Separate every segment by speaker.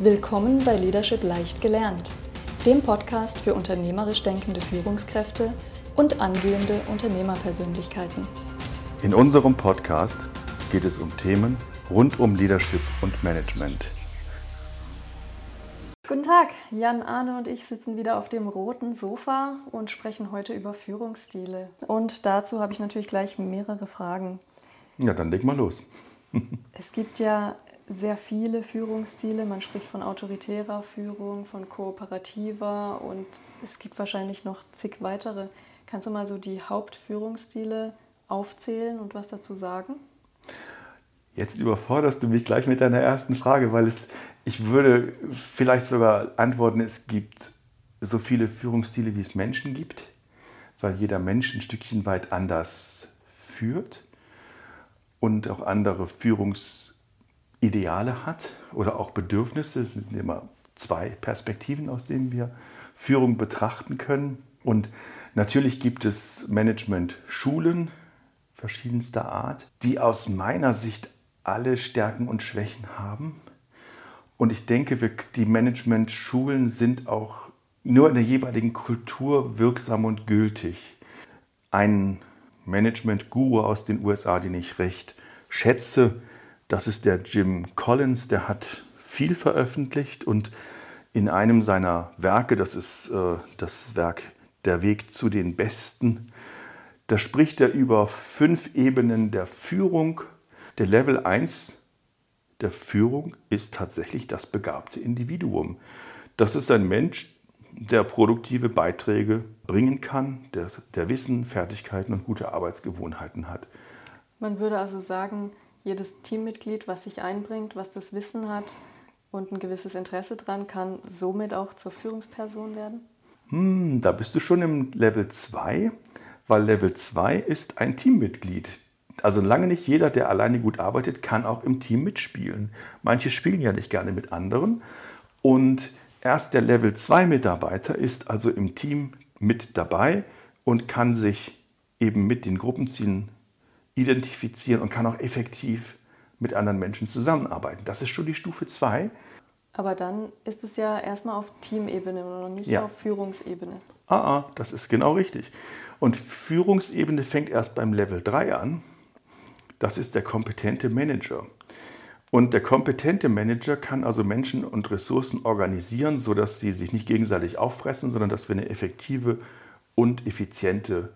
Speaker 1: Willkommen bei Leadership leicht gelernt, dem Podcast für unternehmerisch denkende Führungskräfte und angehende Unternehmerpersönlichkeiten.
Speaker 2: In unserem Podcast geht es um Themen rund um Leadership und Management.
Speaker 1: Guten Tag, Jan Arne und ich sitzen wieder auf dem roten Sofa und sprechen heute über Führungsstile. Und dazu habe ich natürlich gleich mehrere Fragen.
Speaker 2: Ja, dann leg mal los.
Speaker 1: es gibt ja sehr viele Führungsstile. Man spricht von autoritärer Führung, von kooperativer und es gibt wahrscheinlich noch zig weitere. Kannst du mal so die Hauptführungsstile aufzählen und was dazu sagen?
Speaker 2: Jetzt überforderst du mich gleich mit deiner ersten Frage, weil es, ich würde vielleicht sogar antworten, es gibt so viele Führungsstile, wie es Menschen gibt, weil jeder Mensch ein Stückchen weit anders führt und auch andere Führungsstile Ideale hat oder auch Bedürfnisse. Es sind immer zwei Perspektiven, aus denen wir Führung betrachten können. Und natürlich gibt es Management-Schulen verschiedenster Art, die aus meiner Sicht alle Stärken und Schwächen haben. Und ich denke, die Management-Schulen sind auch nur in der jeweiligen Kultur wirksam und gültig. Ein Management-Guru aus den USA, den ich recht schätze, das ist der Jim Collins, der hat viel veröffentlicht und in einem seiner Werke, das ist äh, das Werk Der Weg zu den Besten, da spricht er über fünf Ebenen der Führung. Der Level 1 der Führung ist tatsächlich das begabte Individuum. Das ist ein Mensch, der produktive Beiträge bringen kann, der, der Wissen, Fertigkeiten und gute Arbeitsgewohnheiten hat.
Speaker 1: Man würde also sagen, jedes Teammitglied, was sich einbringt, was das Wissen hat und ein gewisses Interesse dran, kann somit auch zur Führungsperson werden?
Speaker 2: Hm, da bist du schon im Level 2, weil Level 2 ist ein Teammitglied. Also lange nicht jeder, der alleine gut arbeitet, kann auch im Team mitspielen. Manche spielen ja nicht gerne mit anderen. Und erst der Level 2 Mitarbeiter ist also im Team mit dabei und kann sich eben mit den Gruppenzielen identifizieren und kann auch effektiv mit anderen Menschen zusammenarbeiten. Das ist schon die Stufe 2.
Speaker 1: Aber dann ist es ja erstmal auf Teamebene und nicht ja. auf Führungsebene.
Speaker 2: Ah, ah, das ist genau richtig. Und Führungsebene fängt erst beim Level 3 an. Das ist der kompetente Manager. Und der kompetente Manager kann also Menschen und Ressourcen organisieren, sodass sie sich nicht gegenseitig auffressen, sondern dass wir eine effektive und effiziente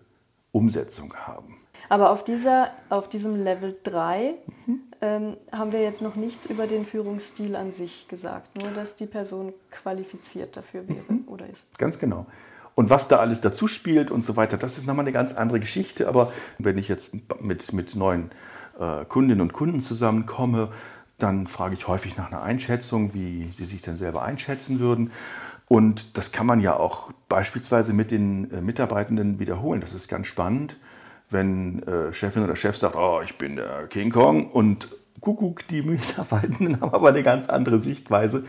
Speaker 2: Umsetzung haben.
Speaker 1: Aber auf, dieser, auf diesem Level 3 mhm. ähm, haben wir jetzt noch nichts über den Führungsstil an sich gesagt, nur dass die Person qualifiziert dafür wäre mhm. oder ist.
Speaker 2: Ganz genau. Und was da alles dazu spielt und so weiter, das ist nochmal eine ganz andere Geschichte. Aber wenn ich jetzt mit, mit neuen äh, Kundinnen und Kunden zusammenkomme, dann frage ich häufig nach einer Einschätzung, wie sie sich denn selber einschätzen würden. Und das kann man ja auch beispielsweise mit den äh, Mitarbeitenden wiederholen. Das ist ganz spannend wenn äh, Chefin oder Chef sagt, oh, ich bin der King Kong und Kuckuck, die Mitarbeitenden haben aber eine ganz andere Sichtweise.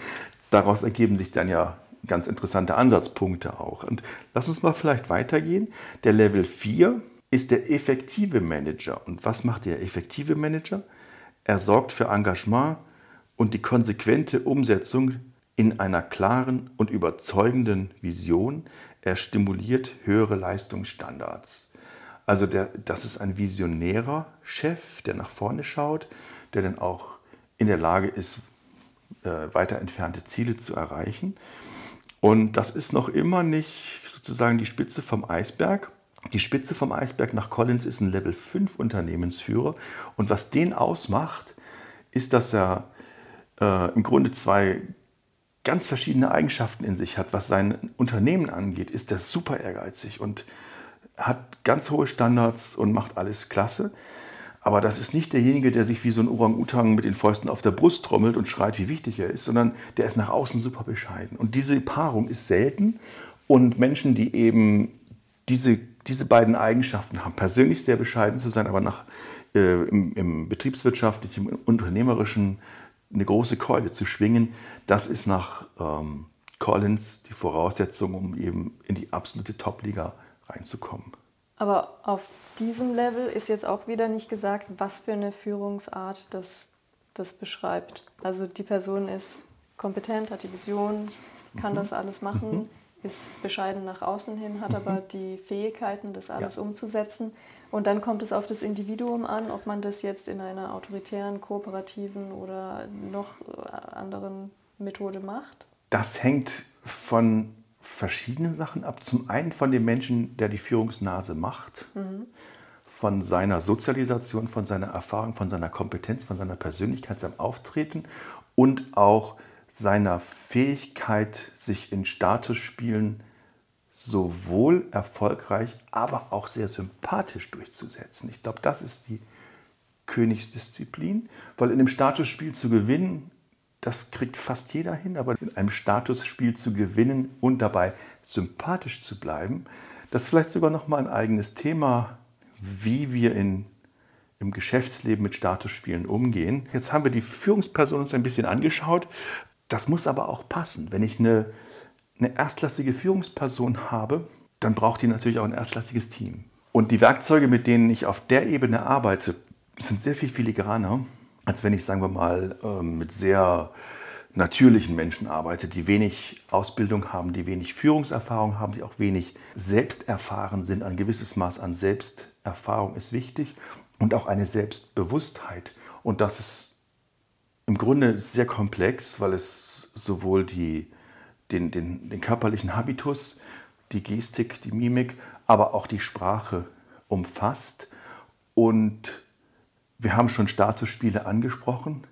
Speaker 2: Daraus ergeben sich dann ja ganz interessante Ansatzpunkte auch. Und lass uns mal vielleicht weitergehen. Der Level 4 ist der effektive Manager. Und was macht der effektive Manager? Er sorgt für Engagement und die konsequente Umsetzung in einer klaren und überzeugenden Vision. Er stimuliert höhere Leistungsstandards. Also der, das ist ein visionärer Chef, der nach vorne schaut, der dann auch in der Lage ist, äh, weiter entfernte Ziele zu erreichen. Und das ist noch immer nicht sozusagen die Spitze vom Eisberg. Die Spitze vom Eisberg nach Collins ist ein Level 5 Unternehmensführer. Und was den ausmacht, ist, dass er äh, im Grunde zwei ganz verschiedene Eigenschaften in sich hat. Was sein Unternehmen angeht, ist er super ehrgeizig und hat ganz hohe Standards und macht alles klasse. Aber das ist nicht derjenige, der sich wie so ein Orang-Utang mit den Fäusten auf der Brust trommelt und schreit, wie wichtig er ist, sondern der ist nach außen super bescheiden. Und diese Paarung ist selten. Und Menschen, die eben diese, diese beiden Eigenschaften haben, persönlich sehr bescheiden zu sein, aber nach, äh, im, im betriebswirtschaftlichen, im unternehmerischen eine große Keule zu schwingen, das ist nach ähm, Collins die Voraussetzung, um eben in die absolute Top-Liga reinzukommen.
Speaker 1: Aber auf diesem Level ist jetzt auch wieder nicht gesagt, was für eine Führungsart das, das beschreibt. Also die Person ist kompetent, hat die Vision, kann
Speaker 2: Mhm.
Speaker 1: das alles machen, ist bescheiden nach außen hin, hat aber die Fähigkeiten, das alles
Speaker 2: Ja.
Speaker 1: umzusetzen. Und dann kommt es auf das Individuum an, ob man das jetzt in einer autoritären, kooperativen oder noch äh, anderen Methode macht.
Speaker 2: Das hängt von verschiedenen Sachen ab. Zum einen von dem Menschen, der die Führungsnase macht, von seiner Sozialisation, von seiner Erfahrung, von seiner Kompetenz, von seiner Persönlichkeit, seinem Auftreten und auch seiner Fähigkeit, sich in Statusspielen sowohl erfolgreich, aber auch sehr sympathisch durchzusetzen. Ich glaube, das ist die Königsdisziplin, weil in einem Statusspiel zu gewinnen, das kriegt fast jeder hin, aber in einem Statusspiel zu gewinnen und dabei sympathisch zu bleiben, das ist vielleicht sogar noch mal ein eigenes Thema, wie wir in, im Geschäftsleben mit Statusspielen umgehen. Jetzt haben wir die Führungsperson uns ein bisschen angeschaut. Das muss aber auch passen. Wenn ich eine, eine erstklassige Führungsperson habe, dann braucht die natürlich auch ein erstklassiges Team. Und die Werkzeuge, mit denen ich auf der Ebene arbeite, sind sehr viel filigraner, als wenn ich, sagen wir mal, ähm, mit sehr natürlichen Menschen arbeite, die wenig Ausbildung haben, die wenig Führungserfahrung haben, die auch wenig selbsterfahren sind. Ein gewisses Maß an Selbsterfahrung ist wichtig und auch eine Selbstbewusstheit. Und das ist im Grunde sehr komplex, weil es sowohl die, den, den, den körperlichen Habitus, die Gestik, die Mimik, aber auch die Sprache umfasst. Und wir haben schon Statusspiele angesprochen.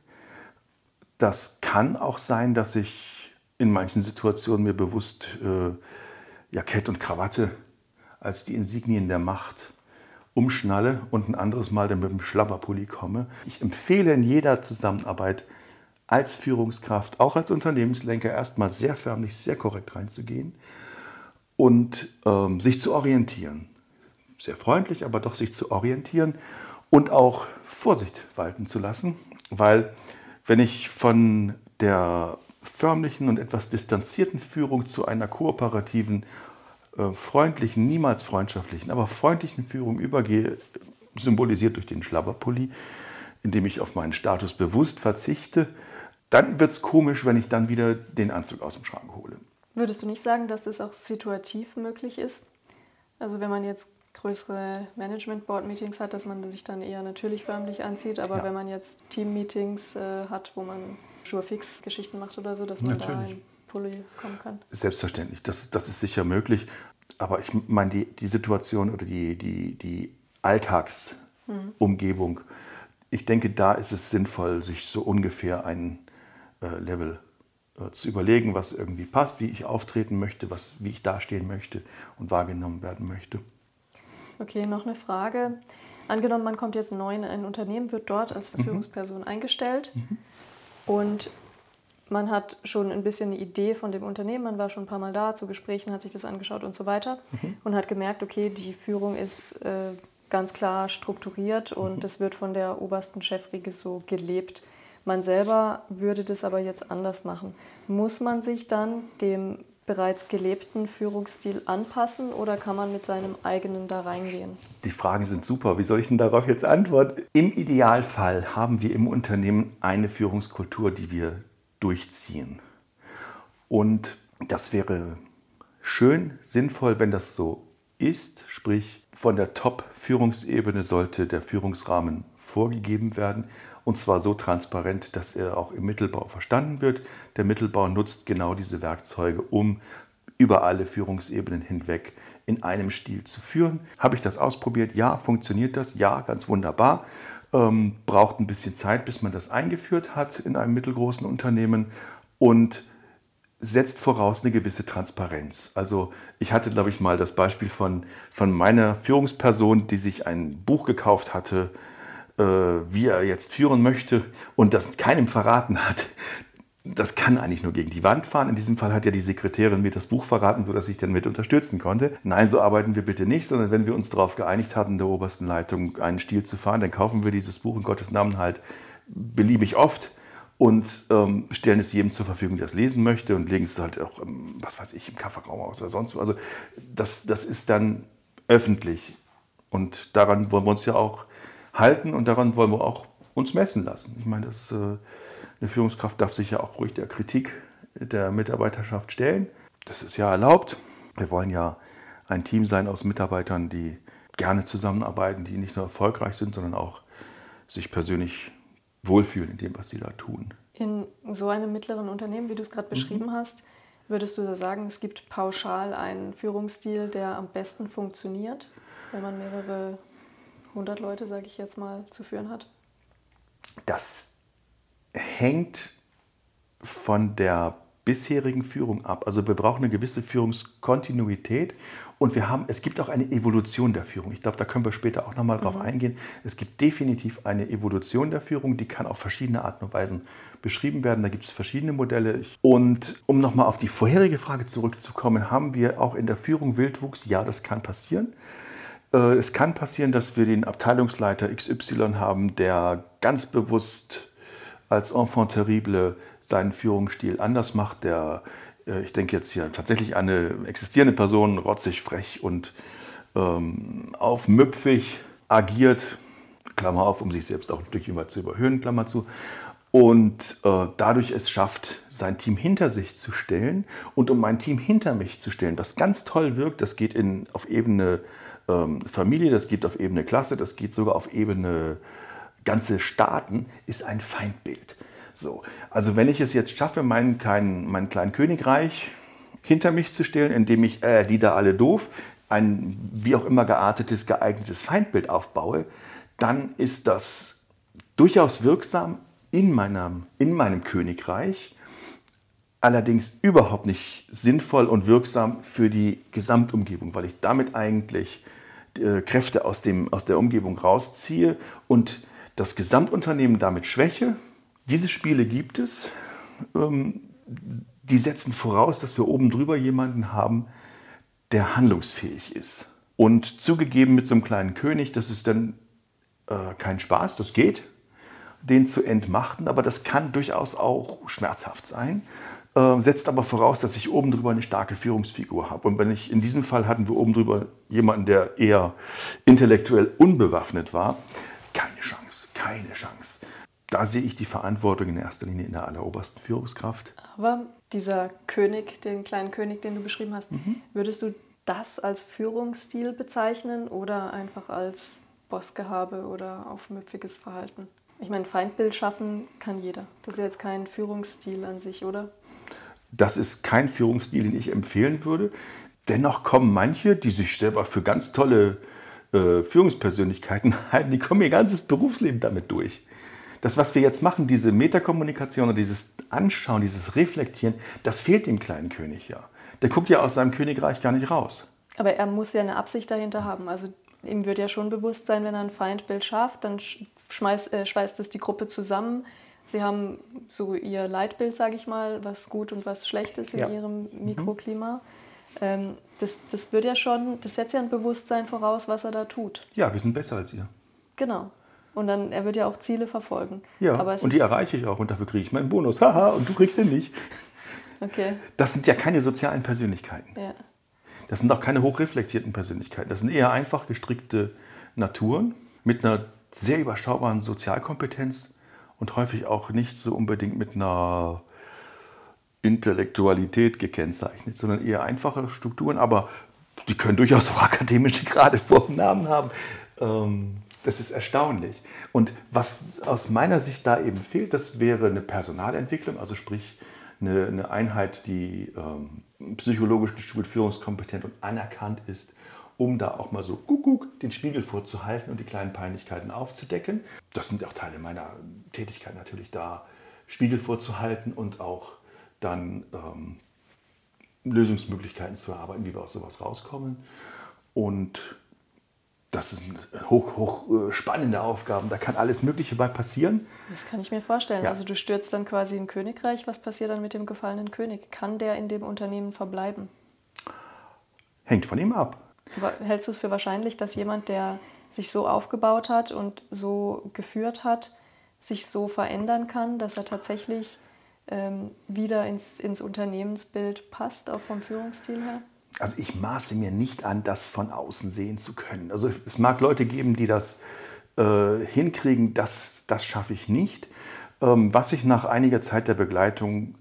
Speaker 2: Das kann auch sein, dass ich in manchen Situationen mir bewusst äh, Jackett und Krawatte als die Insignien der Macht umschnalle und ein anderes Mal dann mit dem Schlabberpulli komme. Ich empfehle in jeder Zusammenarbeit als Führungskraft, auch als Unternehmenslenker, erstmal sehr förmlich, sehr korrekt reinzugehen und ähm, sich zu orientieren. Sehr freundlich, aber doch sich zu orientieren und auch Vorsicht walten zu lassen, weil wenn ich von der förmlichen und etwas distanzierten Führung zu einer kooperativen, äh, freundlichen, niemals freundschaftlichen, aber freundlichen Führung übergehe, symbolisiert durch den Schlabberpulli, indem ich auf meinen Status bewusst verzichte, dann wird es komisch, wenn ich dann wieder den Anzug aus dem Schrank hole.
Speaker 1: Würdest du nicht sagen, dass das auch situativ möglich ist? Also wenn man jetzt größere Management-Board-Meetings hat, dass man sich dann eher natürlich förmlich anzieht, aber
Speaker 2: Ja.
Speaker 1: wenn man jetzt Team-Meetings äh, hat, wo man Sure-Fix-Geschichten macht oder so, dass man da
Speaker 2: Natürlich.
Speaker 1: in Pulli kommen kann.
Speaker 2: Selbstverständlich, das, das ist sicher möglich. Aber ich meine, die, die Situation oder die, die, die Alltagsumgebung, ich denke, da ist es sinnvoll, sich so ungefähr ein äh, Level äh, zu überlegen, was irgendwie passt, wie ich auftreten möchte, was, wie ich dastehen möchte und wahrgenommen werden möchte.
Speaker 1: Okay, noch eine Frage. Angenommen, man kommt jetzt neu in ein Unternehmen, wird dort als
Speaker 2: Mhm.
Speaker 1: Führungsperson eingestellt und man hat schon ein bisschen eine Idee von dem Unternehmen, man war schon ein paar Mal da zu Gesprächen, hat sich das angeschaut und so weiter
Speaker 2: Mhm.
Speaker 1: und hat gemerkt, okay, die Führung ist äh, ganz klar strukturiert und
Speaker 2: Mhm.
Speaker 1: das wird von der obersten Chefriege so gelebt. Man selber würde das aber jetzt anders machen. Muss man sich dann dem bereits gelebten Führungsstil anpassen oder kann man mit seinem eigenen da reingehen?
Speaker 2: Die Fragen sind super. Wie soll ich denn darauf jetzt antworten? Im Idealfall haben wir im Unternehmen eine Führungskultur, die wir durchziehen. Und das wäre schön, sinnvoll, wenn das so ist. Sprich, von der Top-Führungsebene sollte der Führungsrahmen vorgegeben werden. Und zwar so transparent, dass er auch im Mittelbau verstanden wird. Der Mittelbau nutzt genau diese Werkzeuge, um über alle Führungsebenen hinweg in einem Stil zu führen. Habe ich das ausprobiert? Ja, funktioniert das? Ja, ganz wunderbar. Ähm, braucht ein bisschen Zeit, bis man das eingeführt hat in einem mittelgroßen Unternehmen und setzt voraus eine gewisse Transparenz. Also ich hatte, glaube ich, mal das Beispiel von, von meiner Führungsperson, die sich ein Buch gekauft hatte, wie er jetzt führen möchte und das keinem verraten hat. Das kann eigentlich nur gegen die Wand fahren. In diesem Fall hat ja die Sekretärin mir das Buch verraten, sodass ich dann mit unterstützen konnte. Nein, so arbeiten wir bitte nicht, sondern wenn wir uns darauf geeinigt hatten, der obersten Leitung einen Stil zu fahren, dann kaufen wir dieses Buch in Gottes Namen halt beliebig oft und ähm, stellen es jedem zur Verfügung, der es lesen möchte und legen es halt auch, im, was weiß ich, im Kafferraum aus oder sonst wo. Also das, das ist dann öffentlich und daran wollen wir uns ja auch halten und daran wollen wir auch uns messen lassen. Ich meine, das, äh, Eine Führungskraft darf sich ja auch ruhig der Kritik der Mitarbeiterschaft stellen. Das ist ja erlaubt. Wir wollen ja ein Team sein aus Mitarbeitern, die gerne zusammenarbeiten, die nicht nur erfolgreich sind, sondern auch sich persönlich wohlfühlen in dem, was sie da tun.
Speaker 1: In so einem mittleren Unternehmen, wie du es gerade mhm. beschrieben mhm. hast, würdest du da sagen, es gibt pauschal einen Führungsstil, der am besten funktioniert, wenn man mehrere hundert Leute, sage ich jetzt mal, zu führen hat?
Speaker 2: Das hängt von der bisherigen Führung ab. Also wir brauchen eine gewisse Führungskontinuität und wir haben, es gibt auch eine Evolution der Führung. Ich glaube, da können wir später auch nochmal drauf mhm. eingehen. Es gibt definitiv eine Evolution der Führung, die kann auf verschiedene Arten und Weisen beschrieben werden. Da gibt es verschiedene Modelle. Und um nochmal auf die vorherige Frage zurückzukommen, haben wir auch in der Führung Wildwuchs? Ja, das kann passieren. Äh, es kann passieren, dass wir den Abteilungsleiter XY haben, der ganz bewusst als Enfant terrible seinen Führungsstil anders macht, der, äh, ich denke jetzt hier tatsächlich eine existierende Person, rotzig, frech und ähm, aufmüpfig agiert, Klammer auf, um sich selbst auch ein Stückchen weit zu überhöhen, Klammer zu, und äh, dadurch es schafft, sein Team hinter sich zu stellen und um mein Team hinter mich zu stellen, was ganz toll wirkt, das geht in, auf Ebene Familie, das geht auf Ebene Klasse, das geht sogar auf Ebene ganze Staaten, ist ein Feindbild. So, also wenn ich es jetzt schaffe, mein, kleinen, mein kleinen Königreich hinter mich zu stellen, indem ich äh, die da alle doof, ein wie auch immer geartetes, geeignetes Feindbild aufbaue, dann ist das durchaus wirksam in meinem, in meinem Königreich, allerdings überhaupt nicht sinnvoll und wirksam für die Gesamtumgebung, weil ich damit eigentlich äh, Kräfte aus, dem, aus der Umgebung rausziehe und das Gesamtunternehmen damit schwäche diese Spiele gibt es. Ähm, die setzen voraus, dass wir oben drüber jemanden haben, der handlungsfähig ist. Und zugegeben mit so einem kleinen König, das ist dann äh, kein Spaß, das geht, den zu entmachten, aber das kann durchaus auch schmerzhaft sein. Äh, setzt aber voraus, dass ich oben drüber eine starke Führungsfigur habe. Und wenn ich in diesem Fall hatten wir oben drüber jemanden, der eher intellektuell unbewaffnet war, keine Chance, keine Chance da sehe ich die Verantwortung in erster Linie in der allerobersten Führungskraft.
Speaker 1: Aber dieser König, den kleinen König, den du beschrieben hast, mhm. würdest du das als Führungsstil bezeichnen oder einfach als Bossgehabe oder aufmüpfiges Verhalten? Ich meine, Feindbild schaffen kann jeder. Das ist jetzt kein Führungsstil an sich, oder?
Speaker 2: Das ist kein Führungsstil, den ich empfehlen würde. Dennoch kommen manche, die sich selber für ganz tolle äh, Führungspersönlichkeiten halten, die kommen ihr ganzes Berufsleben damit durch das, was wir jetzt machen, diese Metakommunikation oder dieses Anschauen, dieses Reflektieren, das fehlt dem kleinen König ja. Der guckt ja aus seinem Königreich gar nicht raus.
Speaker 1: Aber er muss ja eine Absicht dahinter haben. Also ihm wird ja schon bewusst sein, wenn er ein Feindbild schafft, dann schmeißt, äh, schweißt es die Gruppe zusammen. Sie haben so ihr Leitbild, sage ich mal, was gut und was schlecht ist in ja. ihrem mhm. Mikroklima. Mhm. Ähm, das, das wird ja schon, das setzt ja ein Bewusstsein voraus, was er da tut.
Speaker 2: Ja, wir sind besser als ihr.
Speaker 1: Genau. Und dann, er wird ja auch Ziele verfolgen.
Speaker 2: Ja, und die erreiche ich auch und dafür kriege ich meinen Bonus. Haha, und du kriegst den nicht.
Speaker 1: Okay.
Speaker 2: Das sind ja keine sozialen Persönlichkeiten.
Speaker 1: Ja.
Speaker 2: Das sind auch keine hochreflektierten Persönlichkeiten. Das sind eher einfach gestrickte Naturen mit einer sehr überschaubaren Sozialkompetenz und häufig auch nicht so unbedingt mit einer Intellektualität gekennzeichnet, sondern eher einfache Strukturen, aber die können durchaus auch akademische Grade vor dem Namen haben. Ähm, das ist erstaunlich. Und was aus meiner Sicht da eben fehlt, das wäre eine Personalentwicklung, also sprich eine, eine Einheit, die ähm, psychologisch geschult, führungskompetent und anerkannt ist, um da auch mal so guck, den Spiegel vorzuhalten und die kleinen Peinlichkeiten aufzudecken. Das sind auch Teile meiner Tätigkeit natürlich da, Spiegel vorzuhalten und auch dann ähm, Lösungsmöglichkeiten zu erarbeiten, wie wir aus sowas rauskommen. Und das sind hoch, hoch äh, spannende Aufgaben. Da kann alles Mögliche bei passieren.
Speaker 1: Das kann ich mir vorstellen. Ja. Also du stürzt dann quasi ein Königreich. Was passiert dann mit dem gefallenen König? Kann der in dem Unternehmen verbleiben?
Speaker 2: Hängt von ihm ab.
Speaker 1: Hältst du es für wahrscheinlich, dass jemand, der sich so aufgebaut hat und so geführt hat, sich so verändern kann, dass er tatsächlich ähm, wieder ins, ins Unternehmensbild passt, auch vom Führungsstil her?
Speaker 2: also ich maße mir nicht an, das von außen sehen zu können. Also es mag Leute geben, die das äh, hinkriegen, das, das schaffe ich nicht. Ähm, was ich nach einiger Zeit der Begleitung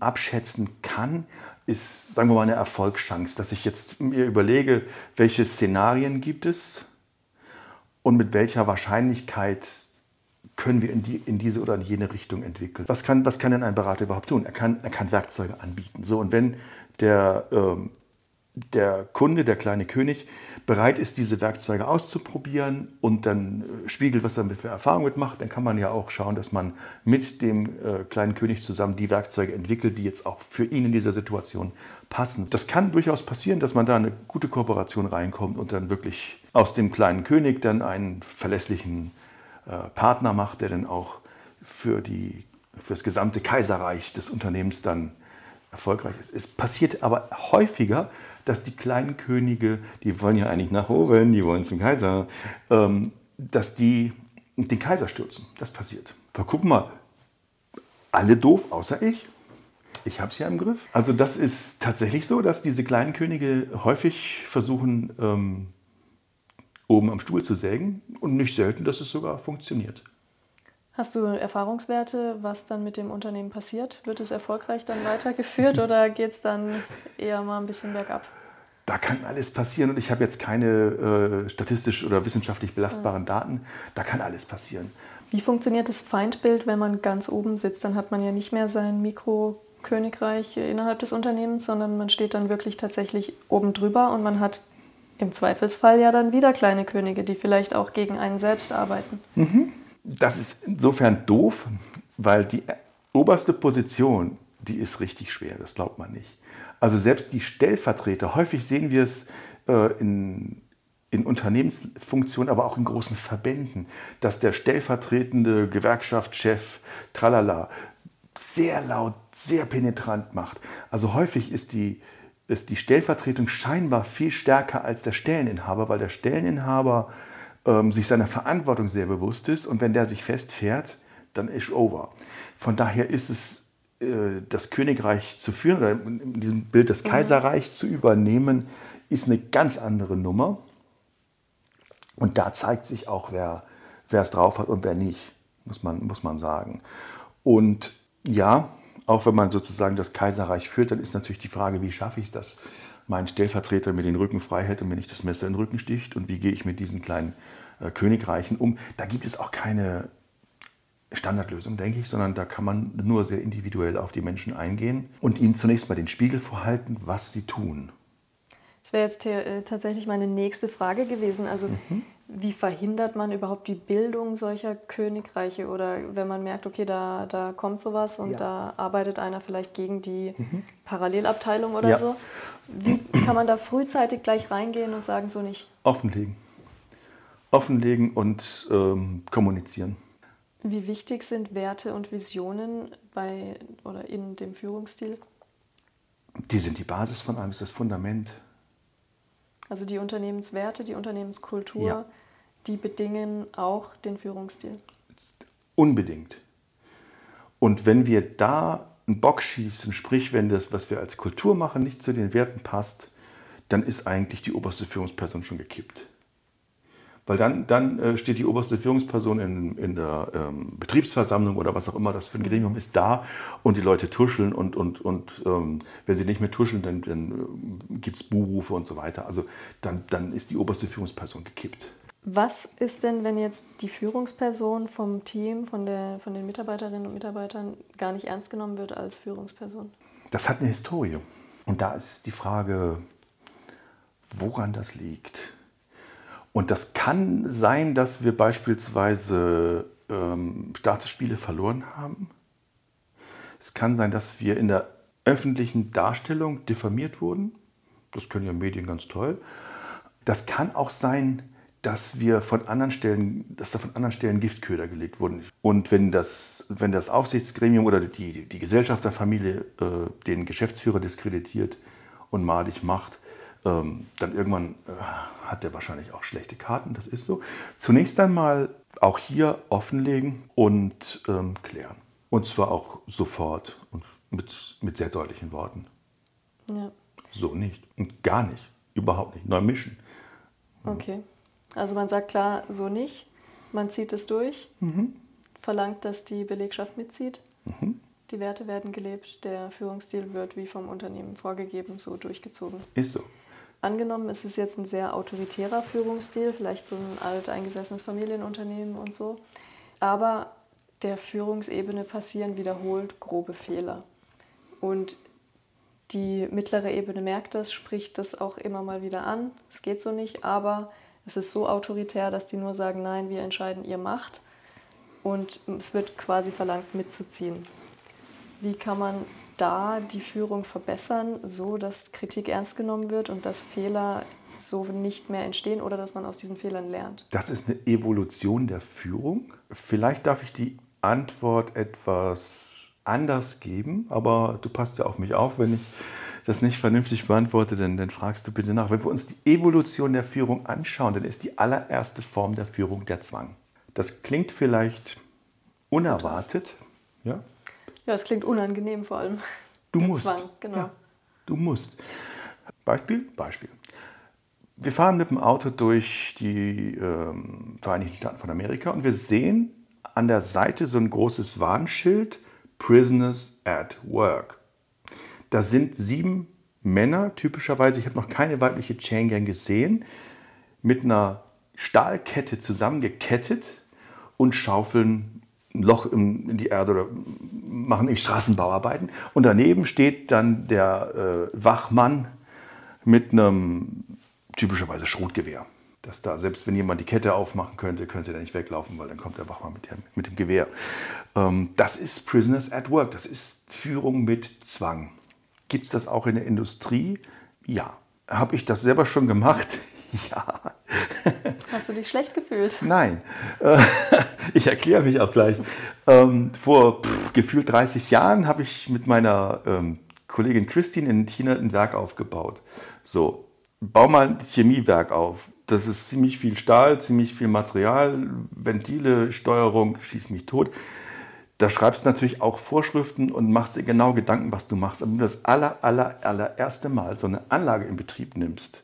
Speaker 2: abschätzen kann, ist, sagen wir mal, eine Erfolgschance, dass ich jetzt mir überlege, welche Szenarien gibt es und mit welcher Wahrscheinlichkeit können wir in, die, in diese oder in jene Richtung entwickeln. Was kann, was kann denn ein Berater überhaupt tun? Er kann, er kann Werkzeuge anbieten. So, und wenn der, ähm, der Kunde, der kleine König, bereit ist, diese Werkzeuge auszuprobieren und dann äh, spiegelt, was er mit für Erfahrung mitmacht, dann kann man ja auch schauen, dass man mit dem äh, kleinen König zusammen die Werkzeuge entwickelt, die jetzt auch für ihn in dieser Situation passen. Das kann durchaus passieren, dass man da eine gute Kooperation reinkommt und dann wirklich aus dem kleinen König dann einen verlässlichen äh, Partner macht, der dann auch für, die, für das gesamte Kaiserreich des Unternehmens dann erfolgreich ist. Es passiert aber häufiger, dass die kleinen Könige, die wollen ja eigentlich nach oben, die wollen zum Kaiser, ähm, dass die den Kaiser stürzen. Das passiert. Aber guck mal, alle doof, außer ich. Ich habe es ja im Griff. Also das ist tatsächlich so, dass diese kleinen Könige häufig versuchen, ähm, oben am Stuhl zu sägen und nicht selten, dass es sogar funktioniert.
Speaker 1: Hast du Erfahrungswerte, was dann mit dem Unternehmen passiert? Wird es erfolgreich dann weitergeführt oder geht es dann eher mal ein bisschen bergab?
Speaker 2: Da kann alles passieren und ich habe jetzt keine äh, statistisch oder wissenschaftlich belastbaren Daten. Da kann alles passieren.
Speaker 1: Wie funktioniert das Feindbild, wenn man ganz oben sitzt? Dann hat man ja nicht mehr sein Mikrokönigreich innerhalb des Unternehmens, sondern man steht dann wirklich tatsächlich oben drüber und man hat im Zweifelsfall ja dann wieder kleine Könige, die vielleicht auch gegen einen selbst arbeiten.
Speaker 2: Mhm. Das ist insofern doof, weil die oberste Position, die ist richtig schwer, das glaubt man nicht. Also selbst die Stellvertreter, häufig sehen wir es äh, in, in Unternehmensfunktionen, aber auch in großen Verbänden, dass der stellvertretende Gewerkschaftschef, tralala, sehr laut, sehr penetrant macht. Also häufig ist die, ist die Stellvertretung scheinbar viel stärker als der Stelleninhaber, weil der Stelleninhaber ähm, sich seiner Verantwortung sehr bewusst ist und wenn der sich festfährt, dann ist over. Von daher ist es, äh, das Königreich zu führen oder in diesem Bild das mhm. Kaiserreich zu übernehmen, ist eine ganz andere Nummer. Und da zeigt sich auch, wer, wer es drauf hat und wer nicht, muss man, muss man sagen. Und ja, auch wenn man sozusagen das Kaiserreich führt, dann ist natürlich die Frage, wie schaffe ich es, dass mein Stellvertreter mir den Rücken frei hält und mir nicht das Messer in den Rücken sticht und wie gehe ich mit diesen kleinen Königreichen um. Da gibt es auch keine Standardlösung, denke ich, sondern da kann man nur sehr individuell auf die Menschen eingehen und ihnen zunächst mal den Spiegel vorhalten, was sie tun.
Speaker 1: Das wäre jetzt äh, tatsächlich meine nächste Frage gewesen. Also mhm. Wie verhindert man überhaupt die Bildung solcher Königreiche? Oder wenn man merkt, okay, da, da kommt sowas und ja. da arbeitet einer vielleicht gegen die mhm. Parallelabteilung oder ja. so. Wie kann man da frühzeitig gleich reingehen und sagen, so nicht?
Speaker 2: Offenlegen. Offenlegen und ähm, kommunizieren.
Speaker 1: Wie wichtig sind Werte und Visionen bei oder in dem Führungsstil?
Speaker 2: Die sind die Basis von allem, ist das Fundament.
Speaker 1: Also die Unternehmenswerte, die Unternehmenskultur, ja. die bedingen auch den Führungsstil.
Speaker 2: Unbedingt. Und wenn wir da einen Bock schießen, sprich, wenn das, was wir als Kultur machen, nicht zu den Werten passt, dann ist eigentlich die oberste Führungsperson schon gekippt. Weil dann, dann äh, steht die oberste Führungsperson in, in der ähm, Betriebsversammlung oder was auch immer das für ein Gremium ist, da und die Leute tuscheln und, und, und ähm, wenn sie nicht mehr tuscheln, dann, dann äh, gibt es Buhrufe und so weiter. Also dann, dann ist die oberste Führungsperson gekippt.
Speaker 1: Was ist denn, wenn jetzt die Führungsperson vom Team, von, der, von den Mitarbeiterinnen und Mitarbeitern gar nicht ernst genommen wird als Führungsperson?
Speaker 2: Das hat eine Historie. Und da ist die Frage, woran das liegt. Und das kann sein, dass wir beispielsweise ähm, Statusspiele verloren haben. Es kann sein, dass wir in der öffentlichen Darstellung diffamiert wurden. Das können ja Medien ganz toll. Das kann auch sein, dass wir von anderen Stellen, dass da von anderen Stellen Giftköder gelegt wurden. Und wenn das, wenn das Aufsichtsgremium oder die, die Gesellschafterfamilie äh, den Geschäftsführer diskreditiert und madig macht, ähm, dann irgendwann äh, hat er wahrscheinlich auch schlechte Karten, das ist so. Zunächst einmal auch hier offenlegen und ähm, klären. Und zwar auch sofort und mit, mit sehr deutlichen Worten. Ja. So nicht. Und gar nicht. Überhaupt nicht. Neu mischen.
Speaker 1: Okay. Also man sagt klar, so nicht. Man zieht es durch. Mhm. verlangt, dass die Belegschaft mitzieht. Mhm. Die Werte werden gelebt, der Führungsstil wird wie vom Unternehmen vorgegeben, so durchgezogen.
Speaker 2: Ist so.
Speaker 1: Angenommen, es ist jetzt ein sehr autoritärer Führungsstil, vielleicht so ein alteingesessenes Familienunternehmen und so. Aber der Führungsebene passieren wiederholt grobe Fehler. Und die mittlere Ebene merkt das, spricht das auch immer mal wieder an. Es geht so nicht, aber es ist so autoritär, dass die nur sagen, nein, wir entscheiden, ihr macht. Und es wird quasi verlangt, mitzuziehen. Wie kann man da die Führung verbessern, so dass Kritik ernst genommen wird und dass Fehler so nicht mehr entstehen oder dass man aus diesen Fehlern lernt?
Speaker 2: Das ist eine Evolution der Führung. Vielleicht darf ich die Antwort etwas anders geben, aber du passt ja auf mich auf, wenn ich das nicht vernünftig beantworte, dann, dann fragst du bitte nach. Wenn wir uns die Evolution der Führung anschauen, dann ist die allererste Form der Führung der Zwang. Das klingt vielleicht unerwartet. Ja,
Speaker 1: ja es klingt unangenehm vor allem.
Speaker 2: Du der musst.
Speaker 1: Zwang, genau. Ja,
Speaker 2: du musst. Beispiel? Beispiel. Wir fahren mit dem Auto durch die ähm, Vereinigten Staaten von Amerika und wir sehen an der Seite so ein großes Warnschild, Prisoners at Work. Da sind sieben Männer, typischerweise, ich habe noch keine weibliche Chain Gang gesehen, mit einer Stahlkette zusammengekettet und schaufeln ein Loch in, die Erde oder machen Straßenbauarbeiten. Und daneben steht dann der äh, Wachmann mit einem typischerweise Schrotgewehr dass da, selbst wenn jemand die Kette aufmachen könnte, könnte der nicht weglaufen, weil dann kommt der Wachmann mit dem, mit dem Gewehr. Ähm, das ist Prisoners at Work, das ist Führung mit Zwang. Gibt es das auch in der Industrie? Ja. Habe ich das selber schon gemacht? Ja.
Speaker 1: Hast du dich schlecht gefühlt?
Speaker 2: Nein. Äh, ich erkläre mich auch gleich. Ähm, vor pff, gefühlt 30 Jahren habe ich mit meiner ähm, Kollegin Christine in China ein Werk aufgebaut. So, bau mal ein Chemiewerk auf das ist ziemlich viel Stahl, ziemlich viel Material, Ventile, Steuerung, schieß mich tot. Da schreibst du natürlich auch Vorschriften und machst dir genau Gedanken, was du machst. Aber wenn du das aller, aller, allererste Mal so eine Anlage in Betrieb nimmst,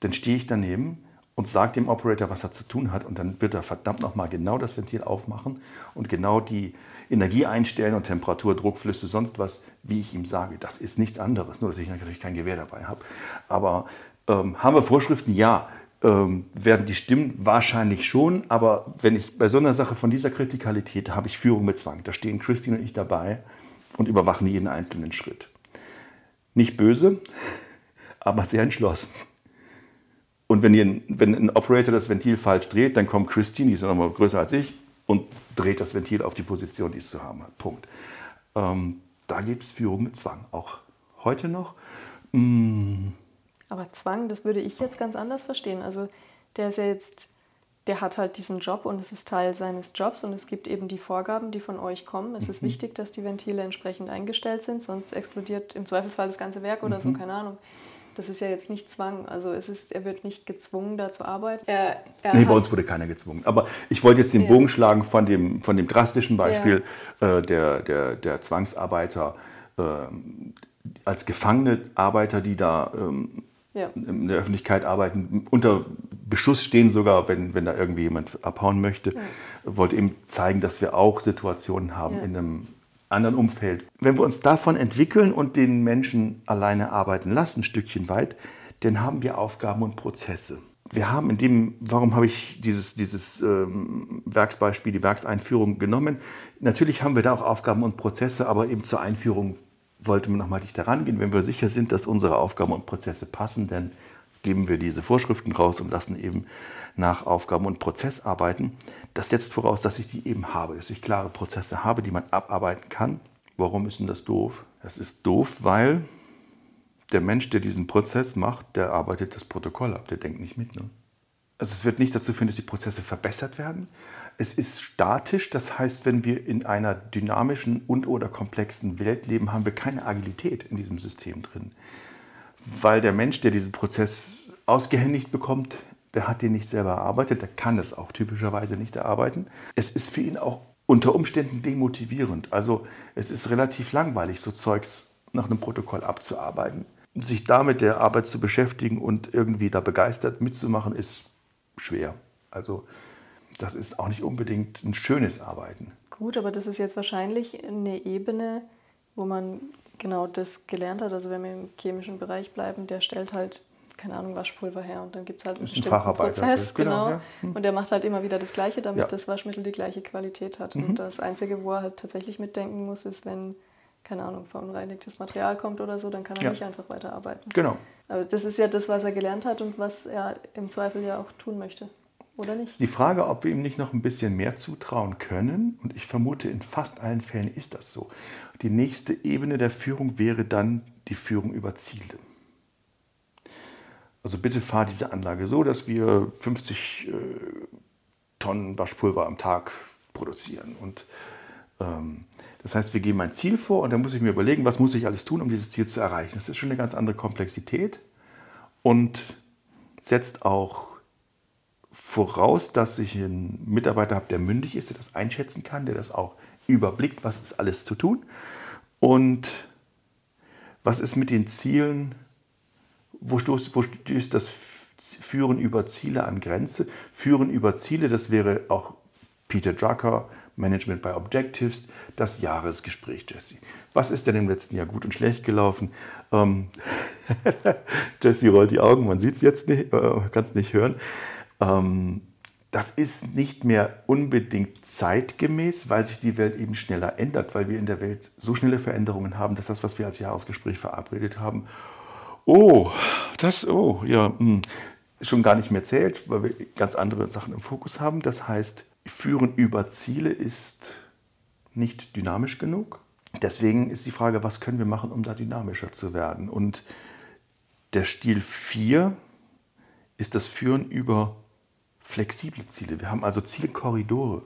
Speaker 2: dann stehe ich daneben und sage dem Operator, was er zu tun hat. Und dann wird er verdammt nochmal genau das Ventil aufmachen und genau die Energie einstellen und Temperatur, Druckflüsse, sonst was, wie ich ihm sage. Das ist nichts anderes, nur dass ich natürlich kein Gewehr dabei habe. Aber ähm, haben wir Vorschriften? Ja. Ähm, werden die stimmen? Wahrscheinlich schon. Aber wenn ich bei so einer Sache von dieser Kritikalität habe ich Führung mit Zwang. Da stehen Christine und ich dabei und überwachen jeden einzelnen Schritt. Nicht böse, aber sehr entschlossen. Und wenn, ihr, wenn ein Operator das Ventil falsch dreht, dann kommt Christine, die ist nochmal größer als ich, und dreht das Ventil auf die Position, die es zu haben hat. Punkt. Ähm, da gibt es Führung mit Zwang. Auch heute noch. Mmh
Speaker 1: aber Zwang, das würde ich jetzt ganz anders verstehen. Also der ist ja jetzt, der hat halt diesen Job und es ist Teil seines Jobs und es gibt eben die Vorgaben, die von euch kommen. Es mhm. ist wichtig, dass die Ventile entsprechend eingestellt sind, sonst explodiert im Zweifelsfall das ganze Werk oder mhm. so, keine Ahnung. Das ist ja jetzt nicht Zwang. Also es ist, er wird nicht gezwungen, da zu arbeiten. Er,
Speaker 2: er nee, bei uns wurde keiner gezwungen. Aber ich wollte jetzt den ja. Bogen schlagen von dem, von dem drastischen Beispiel ja. äh, der, der, der Zwangsarbeiter äh, als gefangene Arbeiter, die da ähm, ja. in der Öffentlichkeit arbeiten, unter Beschuss stehen sogar, wenn, wenn da irgendwie jemand abhauen möchte. Wollte eben zeigen, dass wir auch Situationen haben in einem anderen Umfeld. Wenn wir uns davon entwickeln und den Menschen alleine arbeiten lassen, ein Stückchen weit, dann haben wir Aufgaben und Prozesse. Wir haben in dem, warum habe ich dieses, dieses ähm, Werksbeispiel, die Werkseinführung genommen? Natürlich haben wir da auch Aufgaben und Prozesse, aber eben zur Einführung wollte man nochmal dichter rangehen. Wenn wir sicher sind, dass unsere Aufgaben und Prozesse passen, dann geben wir diese Vorschriften raus und lassen eben nach Aufgaben und Prozess arbeiten. Das setzt voraus, dass ich die eben habe, dass ich klare Prozesse habe, die man abarbeiten kann. Warum ist denn das doof? Das ist doof, weil der Mensch, der diesen Prozess macht, der arbeitet das Protokoll ab, der denkt nicht mit. Ne? Also es wird nicht dazu führen, dass die Prozesse verbessert werden, es ist statisch, das heißt, wenn wir in einer dynamischen und oder komplexen Welt leben, haben wir keine Agilität in diesem System drin. Weil der Mensch, der diesen Prozess ausgehändigt bekommt, der hat den nicht selber erarbeitet, der kann es auch typischerweise nicht erarbeiten. Es ist für ihn auch unter Umständen demotivierend. Also es ist relativ langweilig, so Zeugs nach einem Protokoll abzuarbeiten. Sich damit der Arbeit zu beschäftigen und irgendwie da begeistert mitzumachen, ist schwer. Also das ist auch nicht unbedingt ein schönes Arbeiten.
Speaker 1: Gut, aber das ist jetzt wahrscheinlich eine Ebene, wo man genau das gelernt hat. Also wenn wir im chemischen Bereich bleiben, der stellt halt, keine Ahnung, Waschpulver her und dann gibt es halt einen
Speaker 2: Ist
Speaker 1: bestimmten Prozess.
Speaker 2: genau,
Speaker 1: Genau.
Speaker 2: ja. Hm.
Speaker 1: Und der macht halt immer wieder das Gleiche, damit
Speaker 2: Ja.
Speaker 1: das Waschmittel die gleiche Qualität hat.
Speaker 2: Mhm.
Speaker 1: Und das Einzige, wo er halt tatsächlich mitdenken muss, ist, wenn, keine Ahnung, verunreinigtes Material kommt oder so, dann kann er
Speaker 2: Ja.
Speaker 1: nicht einfach weiterarbeiten.
Speaker 2: Genau.
Speaker 1: Aber das ist ja das, was er gelernt hat und was er im Zweifel ja auch tun möchte. Oder nicht?
Speaker 2: Die Frage, ob wir ihm nicht noch ein bisschen mehr zutrauen können. Und ich vermute, in fast allen Fällen ist das so. Die nächste Ebene der Führung wäre dann die Führung über Ziele. Also bitte fahr diese Anlage so, dass wir 50 äh, Tonnen Waschpulver am Tag produzieren. Und ähm, das heißt, wir geben ein Ziel vor und dann muss ich mir überlegen, was muss ich alles tun, um dieses Ziel zu erreichen. Das ist schon eine ganz andere Komplexität und setzt auch voraus, dass ich einen Mitarbeiter habe, der mündig ist, der das einschätzen kann, der das auch überblickt, was ist alles zu tun und was ist mit den Zielen, wo stößt, wo stößt das Führen über Ziele an Grenze? Führen über Ziele, das wäre auch Peter Drucker, Management by Objectives, das Jahresgespräch, Jesse. Was ist denn im letzten Jahr gut und schlecht gelaufen? Ähm, Jesse rollt die Augen, man sieht es jetzt nicht, äh, kann es nicht hören. Ähm, das ist nicht mehr unbedingt zeitgemäß, weil sich die Welt eben schneller ändert, weil wir in der Welt so schnelle Veränderungen haben, dass das, was wir als Jahresgespräch verabredet haben, oh, das, oh, ja, mh, schon gar nicht mehr zählt, weil wir ganz andere Sachen im Fokus haben. Das heißt, Führen über Ziele ist nicht dynamisch genug. Deswegen ist die Frage, was können wir machen, um da dynamischer zu werden? Und der Stil 4 ist das Führen über flexible Ziele. Wir haben also Zielkorridore,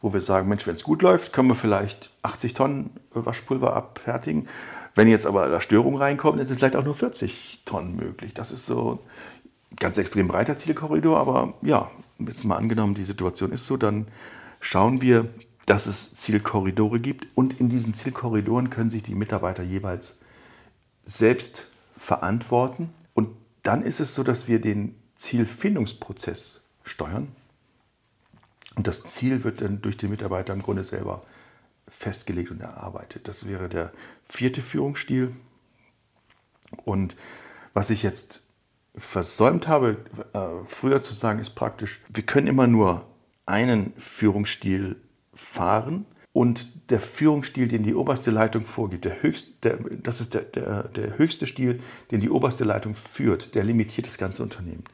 Speaker 2: wo wir sagen, Mensch, wenn es gut läuft, können wir vielleicht 80 Tonnen Waschpulver abfertigen. Wenn jetzt aber da Störungen reinkommen, dann sind vielleicht auch nur 40 Tonnen möglich. Das ist so ein ganz extrem breiter Zielkorridor, aber ja, jetzt mal angenommen, die Situation ist so, dann schauen wir, dass es Zielkorridore gibt und in diesen Zielkorridoren können sich die Mitarbeiter jeweils selbst verantworten. Und dann ist es so, dass wir den Zielfindungsprozess steuern. Und das Ziel wird dann durch den Mitarbeiter im Grunde selber festgelegt und erarbeitet. Das wäre der vierte Führungsstil. Und was ich jetzt versäumt habe, äh, früher zu sagen, ist praktisch, wir können immer nur einen Führungsstil fahren und der Führungsstil, den die oberste Leitung vorgibt, der höchst, der, das ist der, der, der höchste Stil, den die oberste Leitung führt, der limitiert das ganze Unternehmen.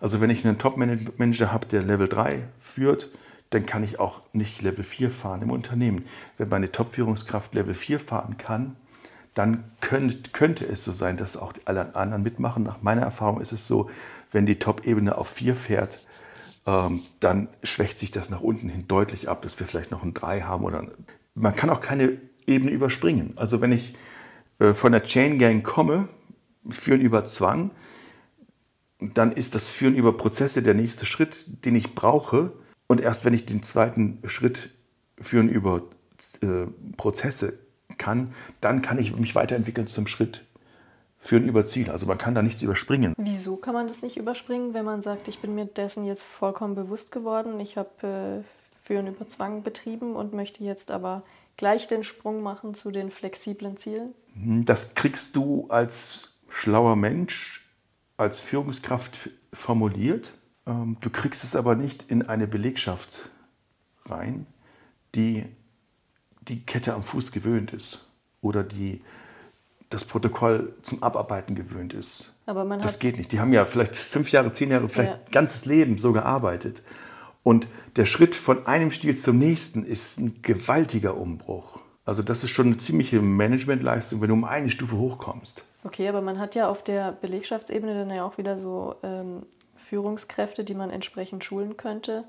Speaker 2: Also wenn ich einen Top-Manager habe, der Level 3 führt, dann kann ich auch nicht Level 4 fahren im Unternehmen. Wenn meine Top-Führungskraft Level 4 fahren kann, dann könnte, könnte es so sein, dass auch alle anderen mitmachen. Nach meiner Erfahrung ist es so, wenn die Top-Ebene auf 4 fährt, ähm, dann schwächt sich das nach unten hin deutlich ab, dass wir vielleicht noch ein 3 haben. Oder man kann auch keine Ebene überspringen. Also wenn ich äh, von der Chain Gang komme, führen über Zwang, dann ist das Führen über Prozesse der nächste Schritt, den ich brauche. Und erst wenn ich den zweiten Schritt Führen über äh, Prozesse kann, dann kann ich mich weiterentwickeln zum Schritt Führen über Ziel. Also man kann da nichts überspringen.
Speaker 1: Wieso kann man das nicht überspringen, wenn man sagt, ich bin mir dessen jetzt vollkommen bewusst geworden, ich habe äh, Führen über Zwang betrieben und möchte jetzt aber gleich den Sprung machen zu den flexiblen Zielen?
Speaker 2: Das kriegst du als schlauer Mensch, als Führungskraft formuliert. Ähm, Du kriegst es aber nicht in eine Belegschaft rein, die die Kette am Fuß gewöhnt ist oder die das Protokoll zum Abarbeiten gewöhnt ist.
Speaker 1: Aber man
Speaker 2: Das geht nicht. Die haben ja vielleicht fünf Jahre, zehn Jahre, vielleicht
Speaker 1: Ja.
Speaker 2: ganzes Leben so gearbeitet. Und der Schritt von einem Stil zum nächsten ist ein gewaltiger Umbruch. Also das ist schon eine ziemliche Managementleistung, wenn du um eine Stufe hochkommst.
Speaker 1: Okay, aber man hat ja auf der Belegschaftsebene dann ja auch wieder so ähm, Führungskräfte, die man entsprechend schulen könnte,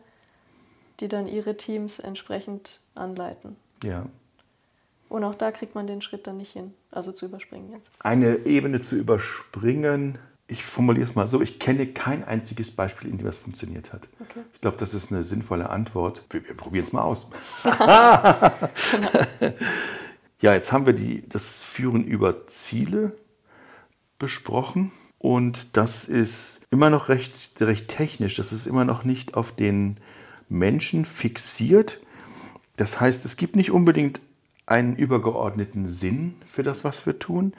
Speaker 1: die dann ihre Teams entsprechend anleiten.
Speaker 2: Ja.
Speaker 1: Und auch da kriegt man den Schritt dann nicht hin, also zu überspringen jetzt.
Speaker 2: Eine Ebene zu überspringen, ich formuliere es mal so, ich kenne kein einziges Beispiel, in dem das funktioniert hat.
Speaker 1: Okay.
Speaker 2: Ich glaube, das ist eine sinnvolle Antwort. Wir, wir probieren es mal aus. ja, jetzt haben wir die, das Führen über Ziele besprochen und das ist immer noch recht, recht technisch. Das ist immer noch nicht auf den Menschen fixiert. Das heißt, es gibt nicht unbedingt einen übergeordneten Sinn für das, was wir tun.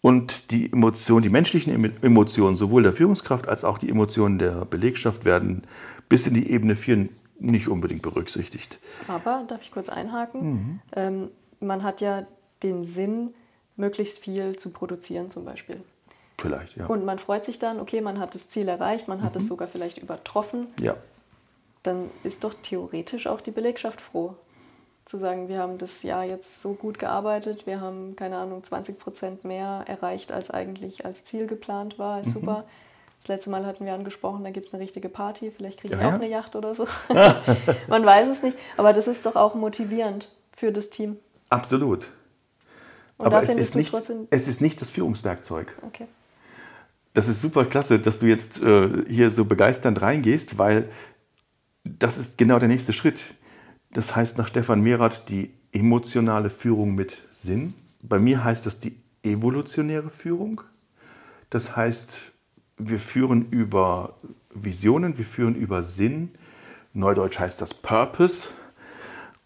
Speaker 2: Und die Emotionen, die menschlichen Emotionen, sowohl der Führungskraft als auch die Emotionen der Belegschaft werden bis in die Ebene 4 nicht unbedingt berücksichtigt.
Speaker 1: Aber, darf ich kurz einhaken? Mhm. Ähm, man hat ja den Sinn, möglichst viel zu produzieren zum Beispiel.
Speaker 2: Vielleicht, ja.
Speaker 1: Und man freut sich dann, okay, man hat das Ziel erreicht, man hat mhm. es sogar vielleicht übertroffen.
Speaker 2: Ja.
Speaker 1: Dann ist doch theoretisch auch die Belegschaft froh. Zu sagen, wir haben das Jahr jetzt so gut gearbeitet, wir haben, keine Ahnung, 20 Prozent mehr erreicht, als eigentlich als Ziel geplant war. Ist mhm. super. Das letzte Mal hatten wir angesprochen, da gibt es eine richtige Party, vielleicht kriege ich ja, auch eine Yacht oder so. Man weiß es nicht, aber das ist doch auch motivierend für das Team.
Speaker 2: Absolut. Und aber es ist, nicht, es ist nicht das Führungswerkzeug.
Speaker 1: Okay.
Speaker 2: Das ist super klasse, dass du jetzt äh, hier so begeisternd reingehst, weil das ist genau der nächste Schritt. Das heißt nach Stefan Merath die emotionale Führung mit Sinn. Bei mir heißt das die evolutionäre Führung. Das heißt, wir führen über Visionen, wir führen über Sinn. Neudeutsch heißt das Purpose.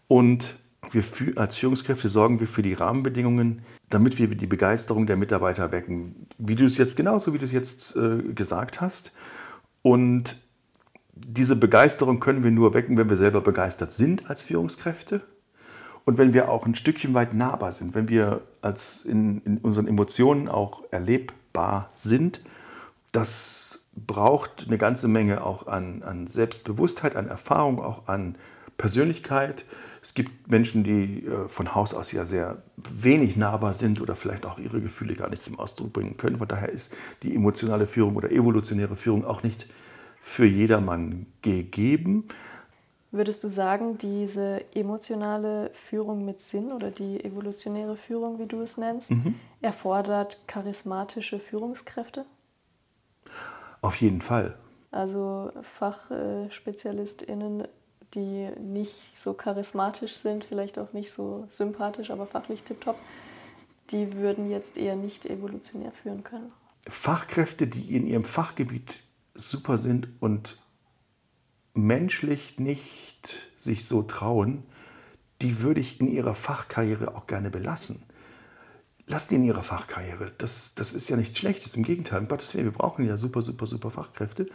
Speaker 2: Und wir als Führungskräfte sorgen wir für die Rahmenbedingungen, damit wir die Begeisterung der Mitarbeiter wecken. Wie du es jetzt genauso, wie du es jetzt äh, gesagt hast. Und diese Begeisterung können wir nur wecken, wenn wir selber begeistert sind als Führungskräfte und wenn wir auch ein Stückchen weit nahbar sind, wenn wir als in, in unseren Emotionen auch erlebbar sind das braucht eine ganze Menge auch an, an Selbstbewusstheit, an Erfahrung, auch an Persönlichkeit. Es gibt Menschen, die äh, von Haus aus ja sehr wenig nahbar sind oder vielleicht auch ihre Gefühle gar nicht zum Ausdruck bringen können. Von daher ist die emotionale Führung oder evolutionäre Führung auch nicht für jedermann gegeben.
Speaker 1: Würdest du sagen, diese emotionale Führung mit Sinn oder die evolutionäre Führung, wie du es nennst, mhm. erfordert charismatische Führungskräfte?
Speaker 2: Auf jeden Fall.
Speaker 1: Also FachspezialistInnen, die nicht so charismatisch sind, vielleicht auch nicht so sympathisch, aber fachlich tiptop, die würden jetzt eher nicht evolutionär führen können.
Speaker 2: Fachkräfte, die in ihrem Fachgebiet super sind und menschlich nicht sich so trauen, die würde ich in ihrer Fachkarriere auch gerne belassen. Lasst die in ihrer Fachkarriere. Das, das ist ja nichts Schlechtes. Im Gegenteil, um Gottes Willen, wir brauchen ja super, super, super Fachkräfte.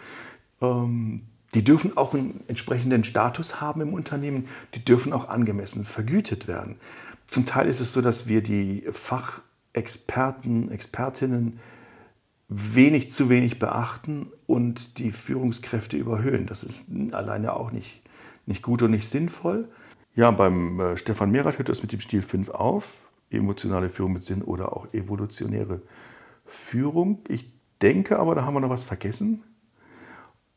Speaker 2: Ähm, die dürfen auch einen entsprechenden Status haben im Unternehmen. Die dürfen auch angemessen vergütet werden. Zum Teil ist es so, dass wir die Fachexperten, Expertinnen wenig zu wenig beachten und die Führungskräfte überhöhen. Das ist alleine auch nicht, nicht gut und nicht sinnvoll. Ja, beim äh, Stefan Merath hört das mit dem Stil 5 auf emotionale Führung mit Sinn oder auch evolutionäre Führung. Ich denke aber, da haben wir noch was vergessen.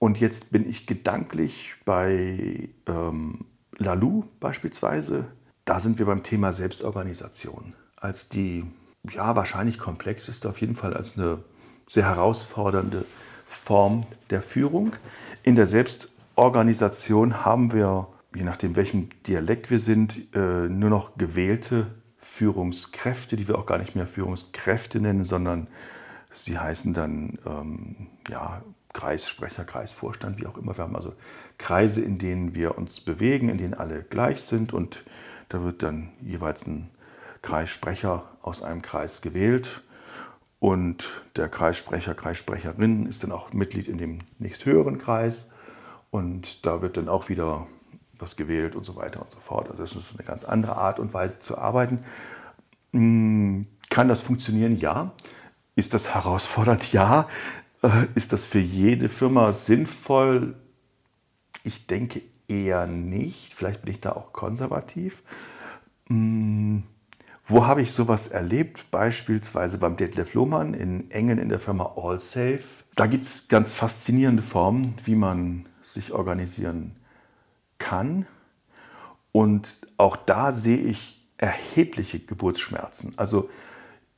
Speaker 2: Und jetzt bin ich gedanklich bei ähm, Lalou beispielsweise. Da sind wir beim Thema Selbstorganisation. Als die, ja, wahrscheinlich komplexeste, auf jeden Fall als eine sehr herausfordernde Form der Führung. In der Selbstorganisation haben wir, je nachdem welchem Dialekt wir sind, äh, nur noch gewählte Führungskräfte, die wir auch gar nicht mehr Führungskräfte nennen, sondern sie heißen dann ähm, ja, Kreissprecher, Kreisvorstand, wie auch immer. Wir haben also Kreise, in denen wir uns bewegen, in denen alle gleich sind und da wird dann jeweils ein Kreissprecher aus einem Kreis gewählt und der Kreissprecher, Kreissprecherin ist dann auch Mitglied in dem nächsthöheren Kreis und da wird dann auch wieder was gewählt und so weiter und so fort. Also das ist eine ganz andere Art und Weise zu arbeiten. Hm, kann das funktionieren? Ja. Ist das herausfordernd? Ja. Äh, ist das für jede Firma sinnvoll? Ich denke eher nicht. Vielleicht bin ich da auch konservativ. Hm, wo habe ich sowas erlebt? Beispielsweise beim Detlef Lohmann in Engen in der Firma AllSafe. Da gibt es ganz faszinierende Formen, wie man sich organisieren kann. Und auch da sehe ich erhebliche Geburtsschmerzen. Also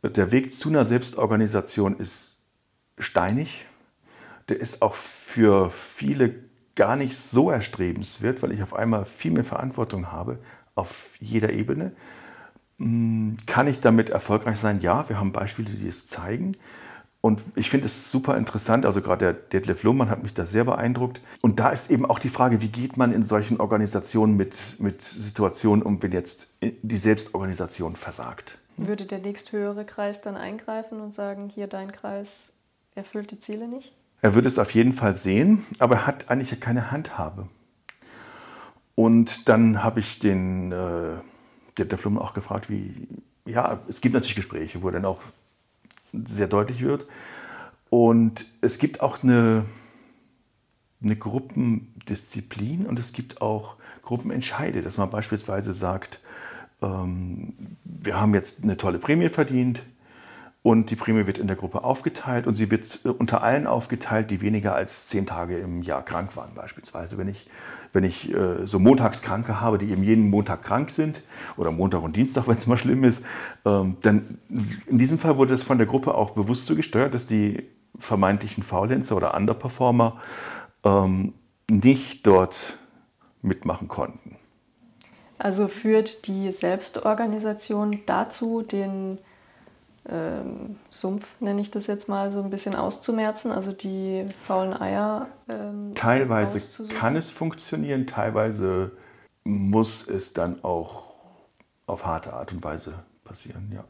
Speaker 2: der Weg zu einer Selbstorganisation ist steinig. Der ist auch für viele gar nicht so erstrebenswert, weil ich auf einmal viel mehr Verantwortung habe auf jeder Ebene. Hm, kann ich damit erfolgreich sein? Ja, wir haben Beispiele, die es zeigen. Und ich finde es super interessant, also gerade der Detlef Lohmann hat mich da sehr beeindruckt. Und da ist eben auch die Frage, wie geht man in solchen Organisationen mit, mit Situationen um, wenn jetzt die Selbstorganisation versagt?
Speaker 1: Würde der nächsthöhere Kreis dann eingreifen und sagen, hier dein Kreis erfüllt die Ziele nicht?
Speaker 2: Er würde es auf jeden Fall sehen, aber er hat eigentlich keine Handhabe. Und dann habe ich den äh, Detlef Lohmann auch gefragt, wie, ja, es gibt natürlich Gespräche, wo er dann auch sehr deutlich wird. Und es gibt auch eine, eine Gruppendisziplin und es gibt auch Gruppenentscheide, dass man beispielsweise sagt, ähm, wir haben jetzt eine tolle Prämie verdient und die Prämie wird in der Gruppe aufgeteilt und sie wird unter allen aufgeteilt, die weniger als zehn Tage im Jahr krank waren beispielsweise. Wenn ich wenn ich äh, so Montagskranke habe, die eben jeden Montag krank sind, oder Montag und Dienstag, wenn es mal schlimm ist, ähm, dann in diesem Fall wurde es von der Gruppe auch bewusst so gesteuert, dass die vermeintlichen Faulenzer oder Underperformer ähm, nicht dort mitmachen konnten.
Speaker 1: Also führt die Selbstorganisation dazu, den ähm, Sumpf, nenne ich das jetzt mal, so ein bisschen auszumerzen, also die faulen Eier.
Speaker 2: Ähm, teilweise kann es funktionieren, teilweise muss es dann auch auf harte Art und Weise passieren, ja.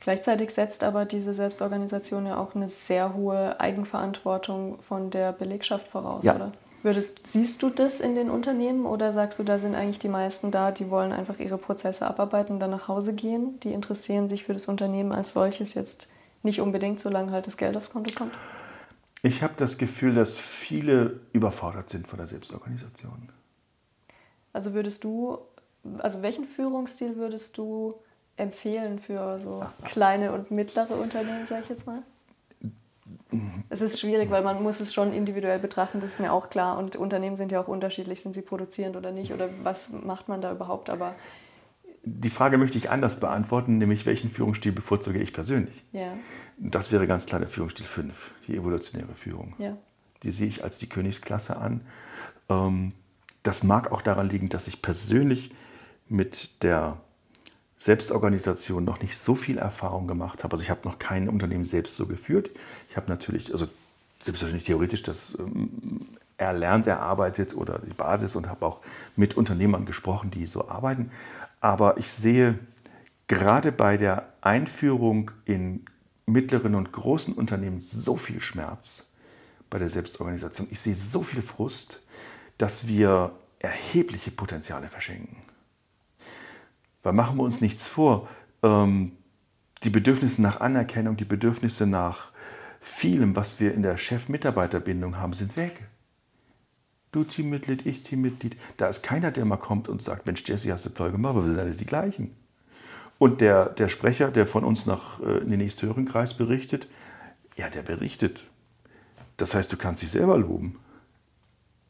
Speaker 1: Gleichzeitig setzt aber diese Selbstorganisation ja auch eine sehr hohe Eigenverantwortung von der Belegschaft voraus, ja. oder? Würdest, siehst du das in den Unternehmen oder sagst du, da sind eigentlich die meisten da, die wollen einfach ihre Prozesse abarbeiten und dann nach Hause gehen? Die interessieren sich für das Unternehmen als solches jetzt nicht unbedingt, solange halt das Geld aufs Konto kommt?
Speaker 2: Ich habe das Gefühl, dass viele überfordert sind von der Selbstorganisation.
Speaker 1: Also würdest du, also welchen Führungsstil würdest du empfehlen für so kleine und mittlere Unternehmen, sage ich jetzt mal? Es ist schwierig, weil man muss es schon individuell betrachten, das ist mir auch klar. Und Unternehmen sind ja auch unterschiedlich, sind sie produzierend oder nicht oder was macht man da überhaupt. Aber
Speaker 2: die Frage möchte ich anders beantworten, nämlich welchen Führungsstil bevorzuge ich persönlich?
Speaker 1: Ja.
Speaker 2: Das wäre ganz klar der Führungsstil 5, die evolutionäre Führung.
Speaker 1: Ja.
Speaker 2: Die sehe ich als die Königsklasse an. Ähm, das mag auch daran liegen, dass ich persönlich mit der Selbstorganisation noch nicht so viel Erfahrung gemacht habe. Also ich habe noch kein Unternehmen selbst so geführt. Ich habe natürlich, also selbstverständlich theoretisch das ähm, erlernt, erarbeitet oder die Basis und habe auch mit Unternehmern gesprochen, die so arbeiten. Aber ich sehe gerade bei der Einführung in mittleren und großen Unternehmen so viel Schmerz bei der Selbstorganisation. Ich sehe so viel Frust, dass wir erhebliche Potenziale verschenken. Weil machen wir uns nichts vor, ähm, die Bedürfnisse nach Anerkennung, die Bedürfnisse nach vielem, was wir in der Chef-Mitarbeiter-Bindung haben, sind weg. Du Teammitglied, ich Teammitglied. Da ist keiner, der mal kommt und sagt, Mensch, Jesse, hast du toll gemacht, aber wir sind alle die gleichen. Und der, der Sprecher, der von uns nach äh, in den nächsthöheren Kreis berichtet, ja, der berichtet. Das heißt, du kannst dich selber loben.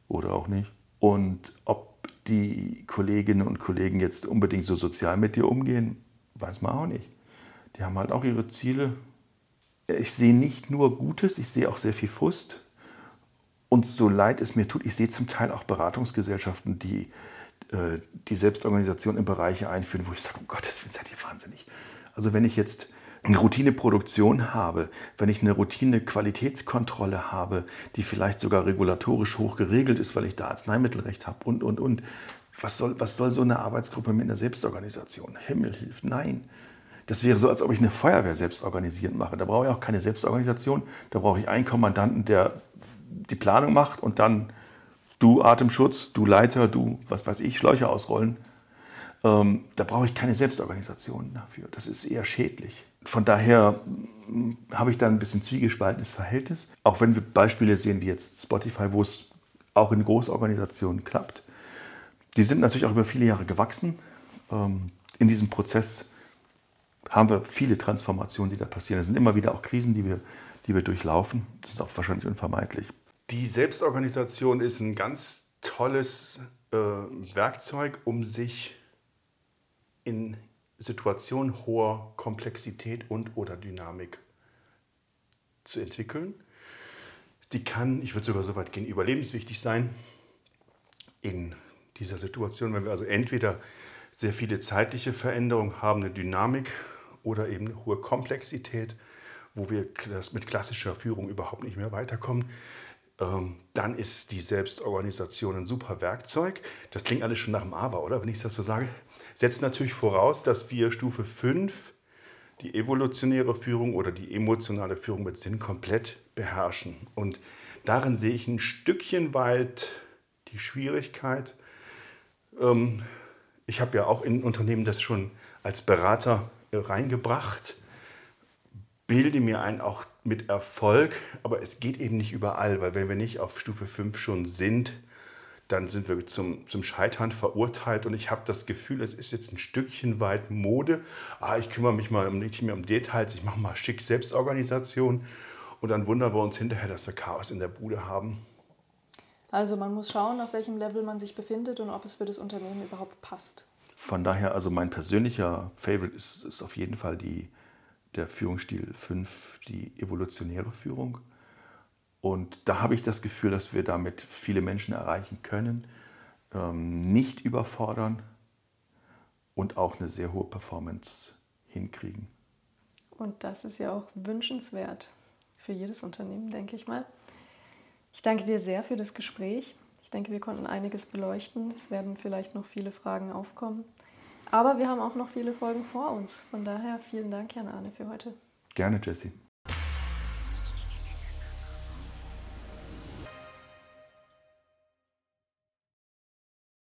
Speaker 2: Oder auch nicht. Und ob die Kolleginnen und Kollegen jetzt unbedingt so sozial mit dir umgehen, weiß man auch nicht. Die haben halt auch ihre Ziele. Ich sehe nicht nur Gutes, ich sehe auch sehr viel Frust. Und so leid es mir tut, ich sehe zum Teil auch Beratungsgesellschaften, die äh, die Selbstorganisation in Bereiche einführen, wo ich sage, um Gottes Willen, seid ihr wahnsinnig. Also wenn ich jetzt eine Routineproduktion habe, wenn ich eine Routine-Qualitätskontrolle habe, die vielleicht sogar regulatorisch hoch geregelt ist, weil ich da Arzneimittelrecht habe und, und, und. Was soll, was soll so eine Arbeitsgruppe mit einer Selbstorganisation? Himmel hilft, nein. Das wäre so, als ob ich eine Feuerwehr selbst organisierend mache. Da brauche ich auch keine Selbstorganisation. Da brauche ich einen Kommandanten, der die Planung macht und dann du Atemschutz, du Leiter, du, was weiß ich, Schläuche ausrollen. Ähm, da brauche ich keine Selbstorganisation dafür. Das ist eher schädlich. Von daher habe ich da ein bisschen zwiegespaltenes Verhältnis. Auch wenn wir Beispiele sehen wie jetzt Spotify, wo es auch in Großorganisationen klappt. Die sind natürlich auch über viele Jahre gewachsen. Ähm, in diesem Prozess haben wir viele Transformationen, die da passieren. Es sind immer wieder auch Krisen, die wir, die wir durchlaufen. Das ist auch wahrscheinlich unvermeidlich. Die Selbstorganisation ist ein ganz tolles äh, Werkzeug, um sich in Situation hoher Komplexität und oder Dynamik zu entwickeln. Die kann, ich würde sogar so weit gehen, überlebenswichtig sein in dieser Situation, wenn wir also entweder sehr viele zeitliche Veränderungen haben, eine Dynamik oder eben eine hohe Komplexität wo wir mit klassischer Führung überhaupt nicht mehr weiterkommen. Ähm, dann ist die Selbstorganisation ein super Werkzeug. Das klingt alles schon nach dem Aber, oder? Wenn ich das so sage. Setzt natürlich voraus, dass wir Stufe 5, die evolutionäre Führung oder die emotionale Führung mit Sinn komplett beherrschen. Und darin sehe ich ein Stückchen weit die Schwierigkeit. Ähm, ich habe ja auch in Unternehmen das schon als Berater äh, reingebracht bilde mir ein, auch mit Erfolg, aber es geht eben nicht überall, weil wenn wir nicht auf Stufe 5 schon sind, dann sind wir zum, zum Scheitern verurteilt und ich habe das Gefühl, es ist jetzt ein Stückchen weit Mode. Ah, ich kümmere mich mal nicht mehr um Details, ich mache mal schick Selbstorganisation und dann wundern wir uns hinterher, dass wir Chaos in der Bude haben.
Speaker 1: Also man muss schauen, auf welchem Level man sich befindet und ob es für das Unternehmen überhaupt passt.
Speaker 2: Von daher, also mein persönlicher Favorite ist, ist auf jeden Fall die der Führungsstil 5 die evolutionäre Führung. Und da habe ich das Gefühl, dass wir damit viele Menschen erreichen können, ähm, nicht überfordern und auch eine sehr hohe Performance hinkriegen.
Speaker 1: Und das ist ja auch wünschenswert für jedes Unternehmen, denke ich mal. Ich danke dir sehr für das Gespräch. Ich denke, wir konnten einiges beleuchten. Es werden vielleicht noch viele Fragen aufkommen. Aber wir haben auch noch viele Folgen vor uns. Von daher vielen Dank, Jan Arne, für heute.
Speaker 2: Gerne, Jesse.